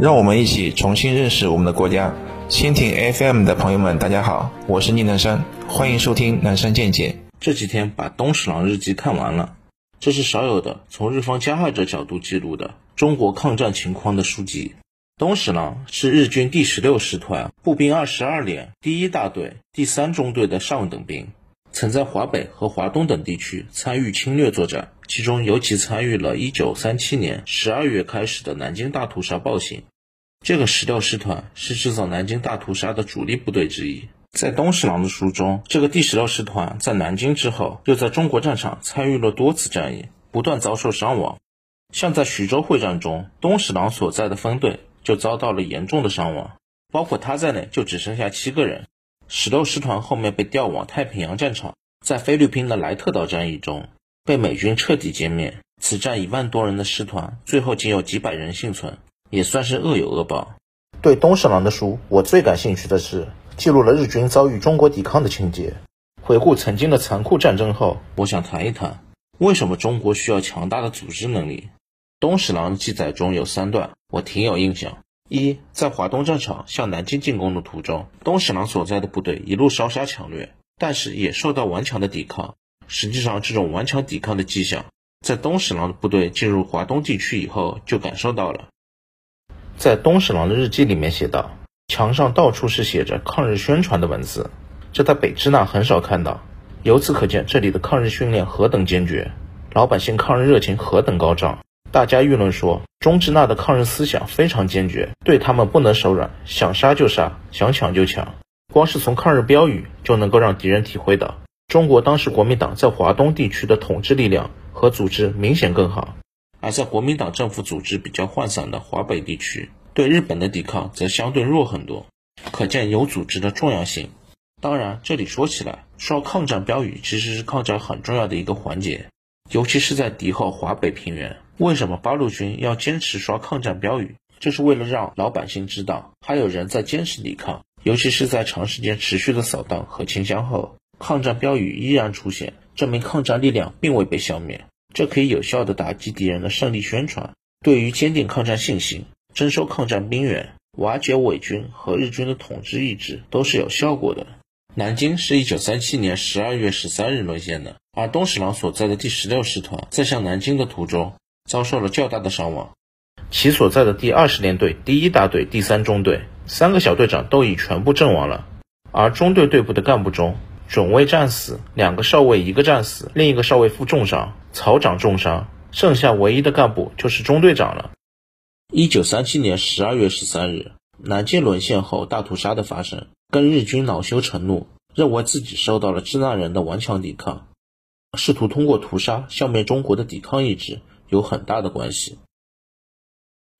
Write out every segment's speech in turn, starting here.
让我们一起重新认识我们的国家。蜻蜓 FM 的朋友们，大家好，我是宁南山，欢迎收听南山见解。这几天把《东史郎日记》看完了，这是少有的从日方加害者角度记录的中国抗战情况的书籍。东史郎是日军第十六师团步兵二十二连第一大队第三中队的上等兵，曾在华北和华东等地区参与侵略作战，其中尤其参与了1937年12月开始的南京大屠杀暴行。这个十六师团是制造南京大屠杀的主力部队之一。在东史郎的书中，这个第十六师团在南京之后，又在中国战场参与了多次战役，不断遭受伤亡。像在徐州会战中，东史郎所在的分队就遭到了严重的伤亡，包括他在内，就只剩下七个人。十六师团后面被调往太平洋战场，在菲律宾的莱特岛战役中被美军彻底歼灭。此战一万多人的师团，最后仅有几百人幸存。也算是恶有恶报。对东史郎的书，我最感兴趣的是记录了日军遭遇中国抵抗的情节。回顾曾经的残酷战争后，我想谈一谈为什么中国需要强大的组织能力。东史郎记载中有三段，我挺有印象。一，在华东战场向南京进攻的途中，东史郎所在的部队一路烧杀抢掠，但是也受到顽强的抵抗。实际上，这种顽强抵抗的迹象，在东史郎的部队进入华东地区以后就感受到了。在东史郎的日记里面写道，墙上到处是写着抗日宣传的文字，这在北支那很少看到。由此可见，这里的抗日训练何等坚决，老百姓抗日热情何等高涨。大家议论说，中支那的抗日思想非常坚决，对他们不能手软，想杀就杀，想抢就抢。光是从抗日标语就能够让敌人体会到，中国当时国民党在华东地区的统治力量和组织明显更好。而在国民党政府组织比较涣散的华北地区，对日本的抵抗则相对弱很多，可见有组织的重要性。当然，这里说起来，刷抗战标语其实是抗战很重要的一个环节，尤其是在敌后华北平原。为什么八路军要坚持刷抗战标语？就是为了让老百姓知道，还有人在坚持抵抗。尤其是在长时间持续的扫荡和清乡后，抗战标语依然出现，证明抗战力量并未被消灭。这可以有效地打击敌人的胜利宣传，对于坚定抗战信心、征收抗战兵员、瓦解伪军和日军的统治意志都是有效果的。南京是一九三七年十二月十三日沦陷的，而东史郎所在的第十六师团在向南京的途中遭受了较大的伤亡，其所在的第二十联队第一大队第三中队三个小队长都已全部阵亡了，而中队队部的干部中。准尉战死，两个少尉一个战死，另一个少尉负重伤，曹长重伤，剩下唯一的干部就是中队长了。一九三七年十二月十三日，南京沦陷后大屠杀的发生，跟日军恼羞成怒，认为自己受到了支那人的顽强抵抗，试图通过屠杀消灭中国的抵抗意志，有很大的关系。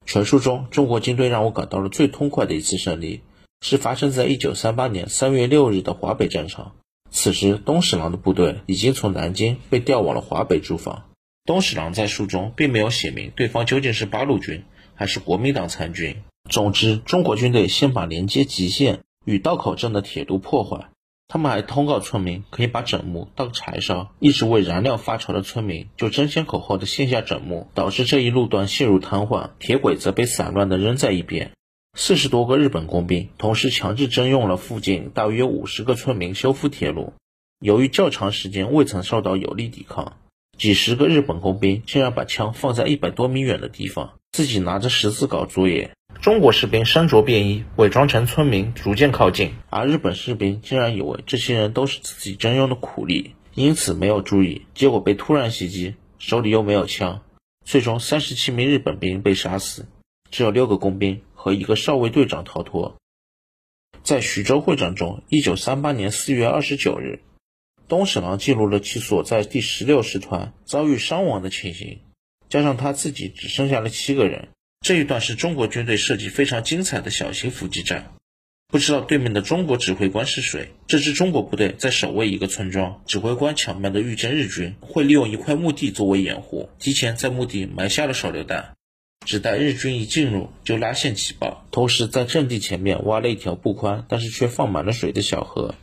全书中，中国军队让我感到了最痛快的一次胜利，是发生在一九三八年三月六日的华北战场。此时，东史郎的部队已经从南京被调往了华北驻防。东史郎在书中并没有写明对方究竟是八路军还是国民党参军。总之，中国军队先把连接吉县与道口镇的铁路破坏，他们还通告村民可以把枕木当柴烧。一直为燃料发愁的村民就争先恐后的卸下枕木，导致这一路段陷入瘫痪，铁轨则被散乱的扔在一边。四十多个日本工兵同时强制征用了附近大约五十个村民修复铁路。由于较长时间未曾受到有力抵抗，几十个日本工兵竟然把枪放在一百多米远的地方，自己拿着十字镐作业。中国士兵身着便衣，伪装成村民，逐渐靠近。而日本士兵竟然以为这些人都是自己征用的苦力，因此没有注意，结果被突然袭击，手里又没有枪。最终，三十七名日本兵被杀死，只有六个工兵。和一个少尉队长逃脱。在徐州会战中，一九三八年四月二十九日，东史郎记录了其所在第十六师团遭遇伤亡的情形，加上他自己只剩下了七个人。这一段是中国军队设计非常精彩的小型伏击战。不知道对面的中国指挥官是谁？这支中国部队在守卫一个村庄，指挥官巧妙地遇见日军会利用一块墓地作为掩护，提前在墓地埋下了手榴弹。只待日军一进入，就拉线起爆，同时在阵地前面挖了一条不宽，但是却放满了水的小河，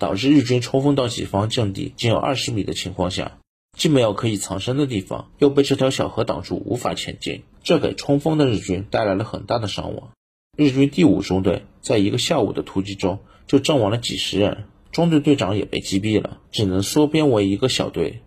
导致日军冲锋到己方阵地仅有二十米的情况下，既没有可以藏身的地方，又被这条小河挡住，无法前进，这给冲锋的日军带来了很大的伤亡。日军第五中队在一个下午的突击中就阵亡了几十人，中队队长也被击毙了，只能缩编为一个小队。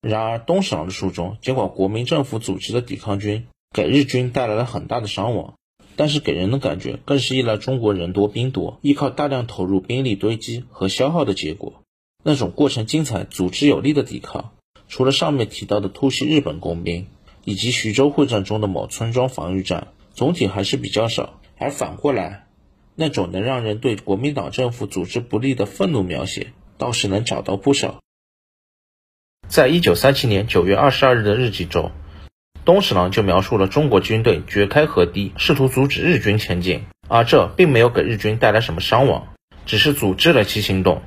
然而，东史郎的书中，尽管国民政府组织的抵抗军给日军带来了很大的伤亡，但是给人的感觉更是依赖中国人多兵多，依靠大量投入兵力堆积和消耗的结果。那种过程精彩、组织有力的抵抗，除了上面提到的突袭日本工兵以及徐州会战中的某村庄防御战，总体还是比较少。而反过来，那种能让人对国民党政府组织不利的愤怒描写，倒是能找到不少。在一九三七年九月二十二日的日记中，东史郎就描述了中国军队掘开河堤，试图阻止日军前进，而这并没有给日军带来什么伤亡，只是阻滞了其行动。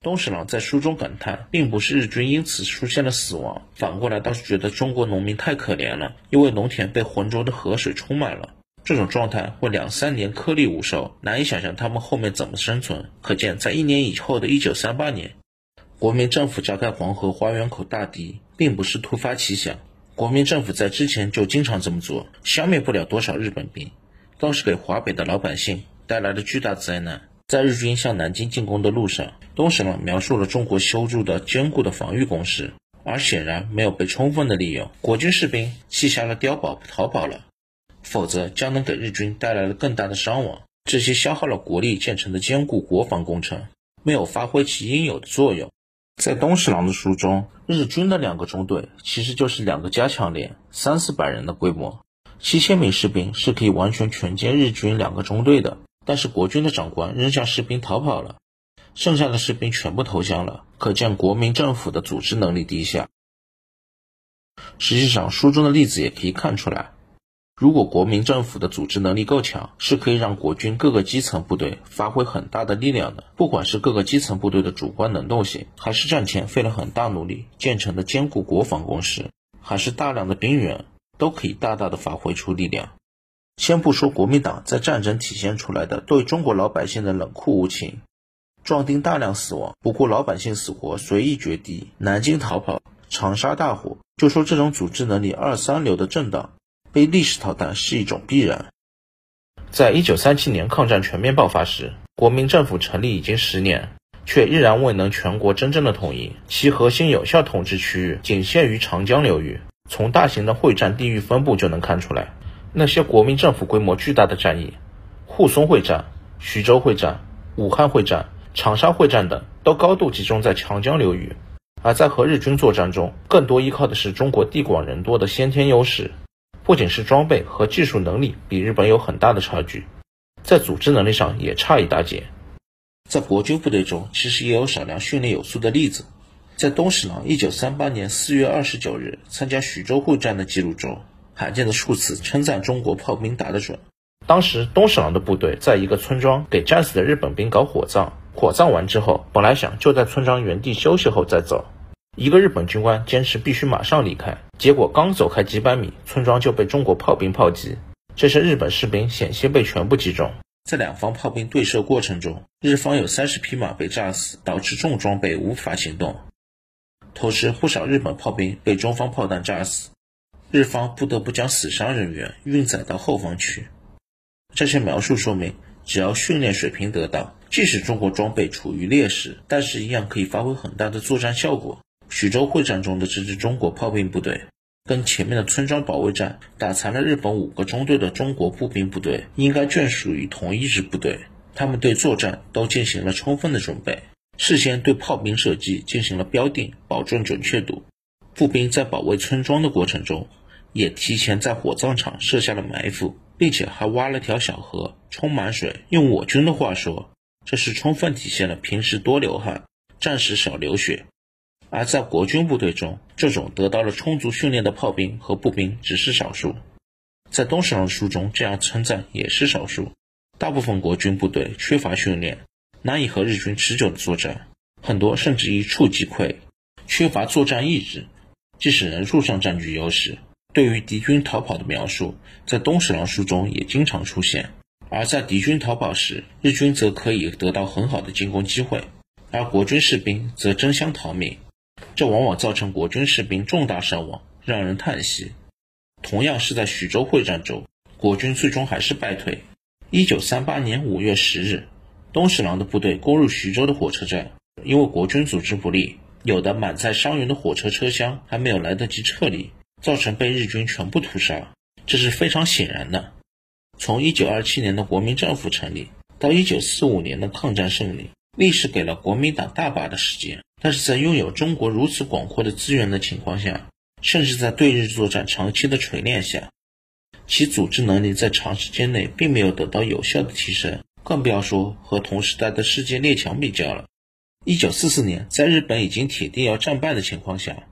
东史郎在书中感叹，并不是日军因此出现了死亡，反过来倒是觉得中国农民太可怜了，因为农田被浑浊的河水充满了。这种状态会两三年颗粒无收，难以想象他们后面怎么生存。可见，在一年以后的一九三八年，国民政府加盖黄河花园口大堤，并不是突发奇想。国民政府在之前就经常这么做，消灭不了多少日本兵，倒是给华北的老百姓带来了巨大灾难。在日军向南京进攻的路上，东史郎描述了中国修筑的坚固的防御工事，而显然没有被充分的利用。国军士兵弃下了碉堡逃跑了。否则将能给日军带来了更大的伤亡。这些消耗了国力建成的坚固国防工程，没有发挥其应有的作用。在东史郎的书中，日军的两个中队其实就是两个加强连，三四百人的规模，七千名士兵是可以完全全歼日军两个中队的。但是国军的长官扔下士兵逃跑了，剩下的士兵全部投降了，可见国民政府的组织能力低下。实际上，书中的例子也可以看出来。如果国民政府的组织能力够强，是可以让国军各个基层部队发挥很大的力量的。不管是各个基层部队的主观能动性，还是战前费了很大努力建成的坚固国防工事，还是大量的兵员，都可以大大的发挥出力量。先不说国民党在战争体现出来的对中国老百姓的冷酷无情，壮丁大量死亡，不顾老百姓死活随意决堤，南京逃跑，长沙大火，就说这种组织能力二三流的政党。被历史淘汰是一种必然。在一九三七年抗战全面爆发时，国民政府成立已经十年，却依然未能全国真正的统一，其核心有效统治区域仅限于长江流域。从大型的会战地域分布就能看出来，那些国民政府规模巨大的战役，沪淞会战、徐州会战、武汉会战、长沙会战等，都高度集中在长江流域。而在和日军作战中，更多依靠的是中国地广人多的先天优势。不仅是装备和技术能力比日本有很大的差距，在组织能力上也差一大截。在国军部队中，其实也有少量训练有素的例子。在东史郎一九三八年四月二十九日参加徐州会战的记录中，罕见的数次称赞中国炮兵打得准。当时东史郎的部队在一个村庄给战死的日本兵搞火葬，火葬完之后，本来想就在村庄原地休息后再走。一个日本军官坚持必须马上离开，结果刚走开几百米，村庄就被中国炮兵炮击。这些日本士兵险些被全部击中。在两方炮兵对射过程中，日方有三十匹马被炸死，导致重装备无法行动。同时，不少日本炮兵被中方炮弹炸死，日方不得不将死伤人员运载到后方去。这些描述说明，只要训练水平得当，即使中国装备处于劣势，但是一样可以发挥很大的作战效果。徐州会战中的这支中国炮兵部队，跟前面的村庄保卫战打残了日本五个中队的中国步兵部队，应该眷属于同一支部队。他们对作战都进行了充分的准备，事先对炮兵射击进行了标定，保证准确度。步兵在保卫村庄的过程中，也提前在火葬场设下了埋伏，并且还挖了条小河，充满水。用我军的话说，这是充分体现了平时多流汗，战时少流血。而在国军部队中，这种得到了充足训练的炮兵和步兵只是少数。在东史郎书中，这样称赞也是少数。大部分国军部队缺乏训练，难以和日军持久的作战，很多甚至一触即溃，缺乏作战意志。即使人数上占据优势，对于敌军逃跑的描述，在东史郎书中也经常出现。而在敌军逃跑时，日军则可以得到很好的进攻机会，而国军士兵则争相逃命。这往往造成国军士兵重大伤亡，让人叹息。同样是在徐州会战中，国军最终还是败退。一九三八年五月十日，东十郎的部队攻入徐州的火车站，因为国军组织不力，有的满载伤员的火车车厢还没有来得及撤离，造成被日军全部屠杀，这是非常显然的。从一九二七年的国民政府成立到一九四五年的抗战胜利，历史给了国民党大把的时间，但是在拥有中国如此广阔的资源的情况下，甚至在对日作战长期的锤炼下，其组织能力在长时间内并没有得到有效的提升，更不要说和同时代的世界列强比较了。一九四四年，在日本已经铁定要战败的情况下，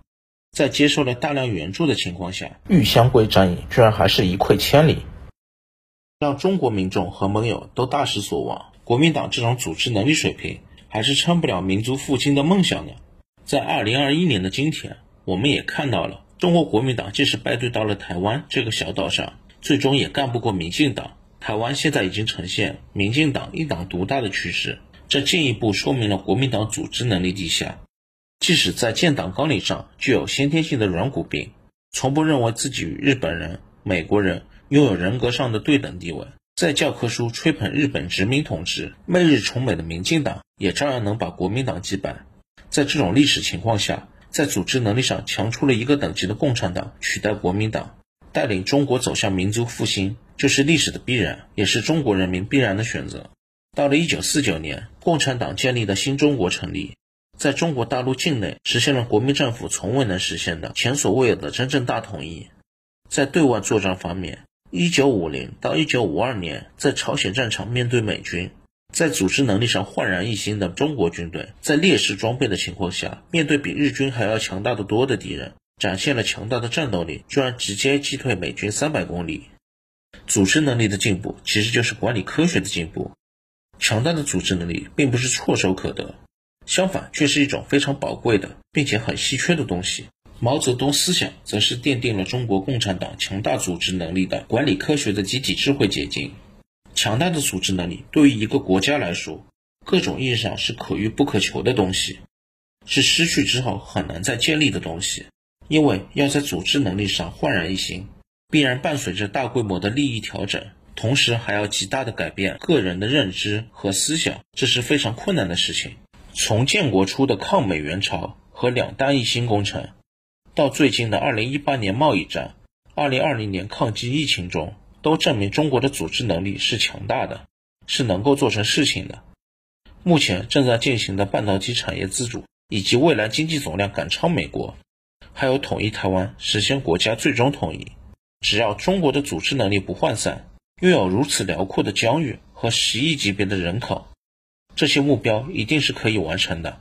在接受了大量援助的情况下，玉香桂战役居然还是一溃千里。让中国民众和盟友都大失所望。国民党这种组织能力水平，还是撑不了民族复兴的梦想呢。在二零二一年的今天，我们也看到了，中国国民党即使败退到了台湾这个小岛上，最终也干不过民进党。台湾现在已经呈现民进党一党独大的趋势，这进一步说明了国民党组织能力低下。即使在建党纲领上具有先天性的软骨病，从不认为自己与日本人、美国人。拥有人格上的对等地位，在教科书吹捧日本殖民统治、媚日崇美的民进党，也照样能把国民党击败。在这种历史情况下，在组织能力上强出了一个等级的共产党取代国民党，带领中国走向民族复兴，就是历史的必然，也是中国人民必然的选择。到了一九四九年，共产党建立的新中国成立，在中国大陆境内实现了国民政府从未能实现的前所未有的真正大统一。在对外作战方面，一九五零到一九五二年，在朝鲜战场面对美军，在组织能力上焕然一新的中国军队，在劣势装备的情况下，面对比日军还要强大的多的敌人，展现了强大的战斗力，居然直接击退美军三百公里。组织能力的进步，其实就是管理科学的进步。强大的组织能力并不是唾手可得，相反，却是一种非常宝贵的，并且很稀缺的东西。毛泽东思想则是奠定了中国共产党强大组织能力的管理科学的集体智慧结晶。强大的组织能力对于一个国家来说，各种意义上是可遇不可求的东西，是失去之后很难再建立的东西。因为要在组织能力上焕然一新，必然伴随着大规模的利益调整，同时还要极大的改变个人的认知和思想，这是非常困难的事情。从建国初的抗美援朝和两弹一星工程。到最近的二零一八年贸易战、二零二零年抗击疫情中，都证明中国的组织能力是强大的，是能够做成事情的。目前正在进行的半导体产业自主，以及未来经济总量赶超美国，还有统一台湾、实现国家最终统一，只要中国的组织能力不涣散，拥有如此辽阔的疆域和十亿级别的人口，这些目标一定是可以完成的。